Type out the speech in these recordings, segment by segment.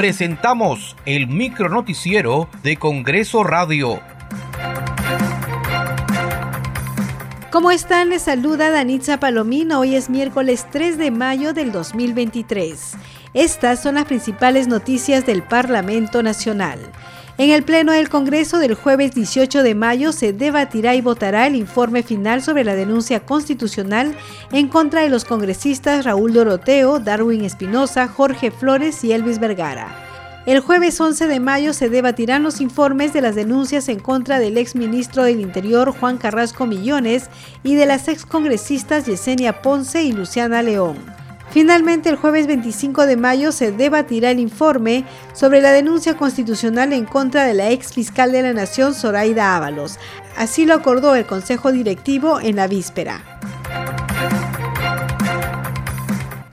presentamos el micronoticiero de Congreso Radio. ¿Cómo están? Les saluda Danitza Palomino. Hoy es miércoles 3 de mayo del 2023. Estas son las principales noticias del Parlamento Nacional. En el Pleno del Congreso del jueves 18 de mayo se debatirá y votará el informe final sobre la denuncia constitucional en contra de los congresistas Raúl Doroteo, Darwin Espinosa, Jorge Flores y Elvis Vergara. El jueves 11 de mayo se debatirán los informes de las denuncias en contra del exministro del Interior Juan Carrasco Millones y de las excongresistas Yesenia Ponce y Luciana León. Finalmente, el jueves 25 de mayo se debatirá el informe sobre la denuncia constitucional en contra de la ex fiscal de la Nación, Zoraida Ábalos. Así lo acordó el Consejo Directivo en la víspera.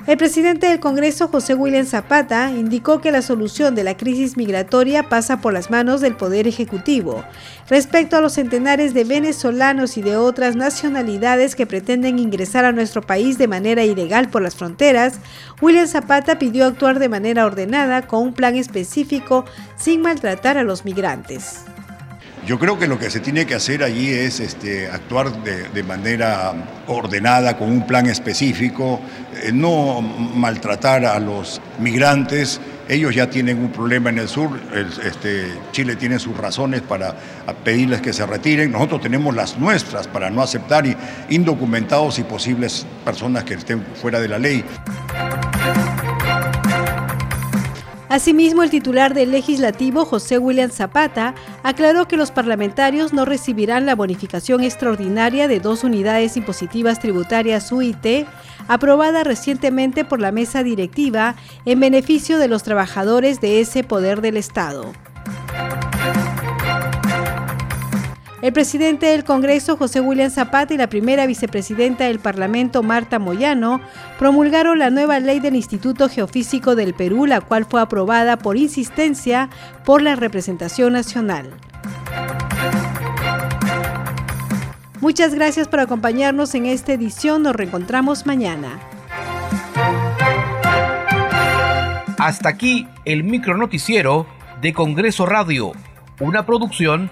El presidente del Congreso, José William Zapata, indicó que la solución de la crisis migratoria pasa por las manos del Poder Ejecutivo. Respecto a los centenares de venezolanos y de otras nacionalidades que pretenden ingresar a nuestro país de manera ilegal por las fronteras, William Zapata pidió actuar de manera ordenada con un plan específico sin maltratar a los migrantes. Yo creo que lo que se tiene que hacer allí es este, actuar de, manera ordenada, con un plan específico, eh, no maltratar a los migrantes. Ellos ya tienen un problema en el sur, este, Chile tiene sus razones para pedirles que se retiren, nosotros tenemos las nuestras para no aceptar indocumentados y posibles personas que estén fuera de la ley. Asimismo, el titular del legislativo, José William Zapata, aclaró que los parlamentarios no recibirán la bonificación extraordinaria de dos unidades impositivas tributarias UIT, aprobada recientemente por la mesa directiva en beneficio de los trabajadores de ese poder del Estado. El presidente del Congreso, José William Zapata, y la primera vicepresidenta del Parlamento, Marta Moyano, promulgaron la nueva ley del Instituto Geofísico del Perú, la cual fue aprobada por insistencia por la representación nacional. Muchas gracias por acompañarnos en esta edición. Nos reencontramos mañana. Hasta aquí el micronoticiero de Congreso Radio, una producción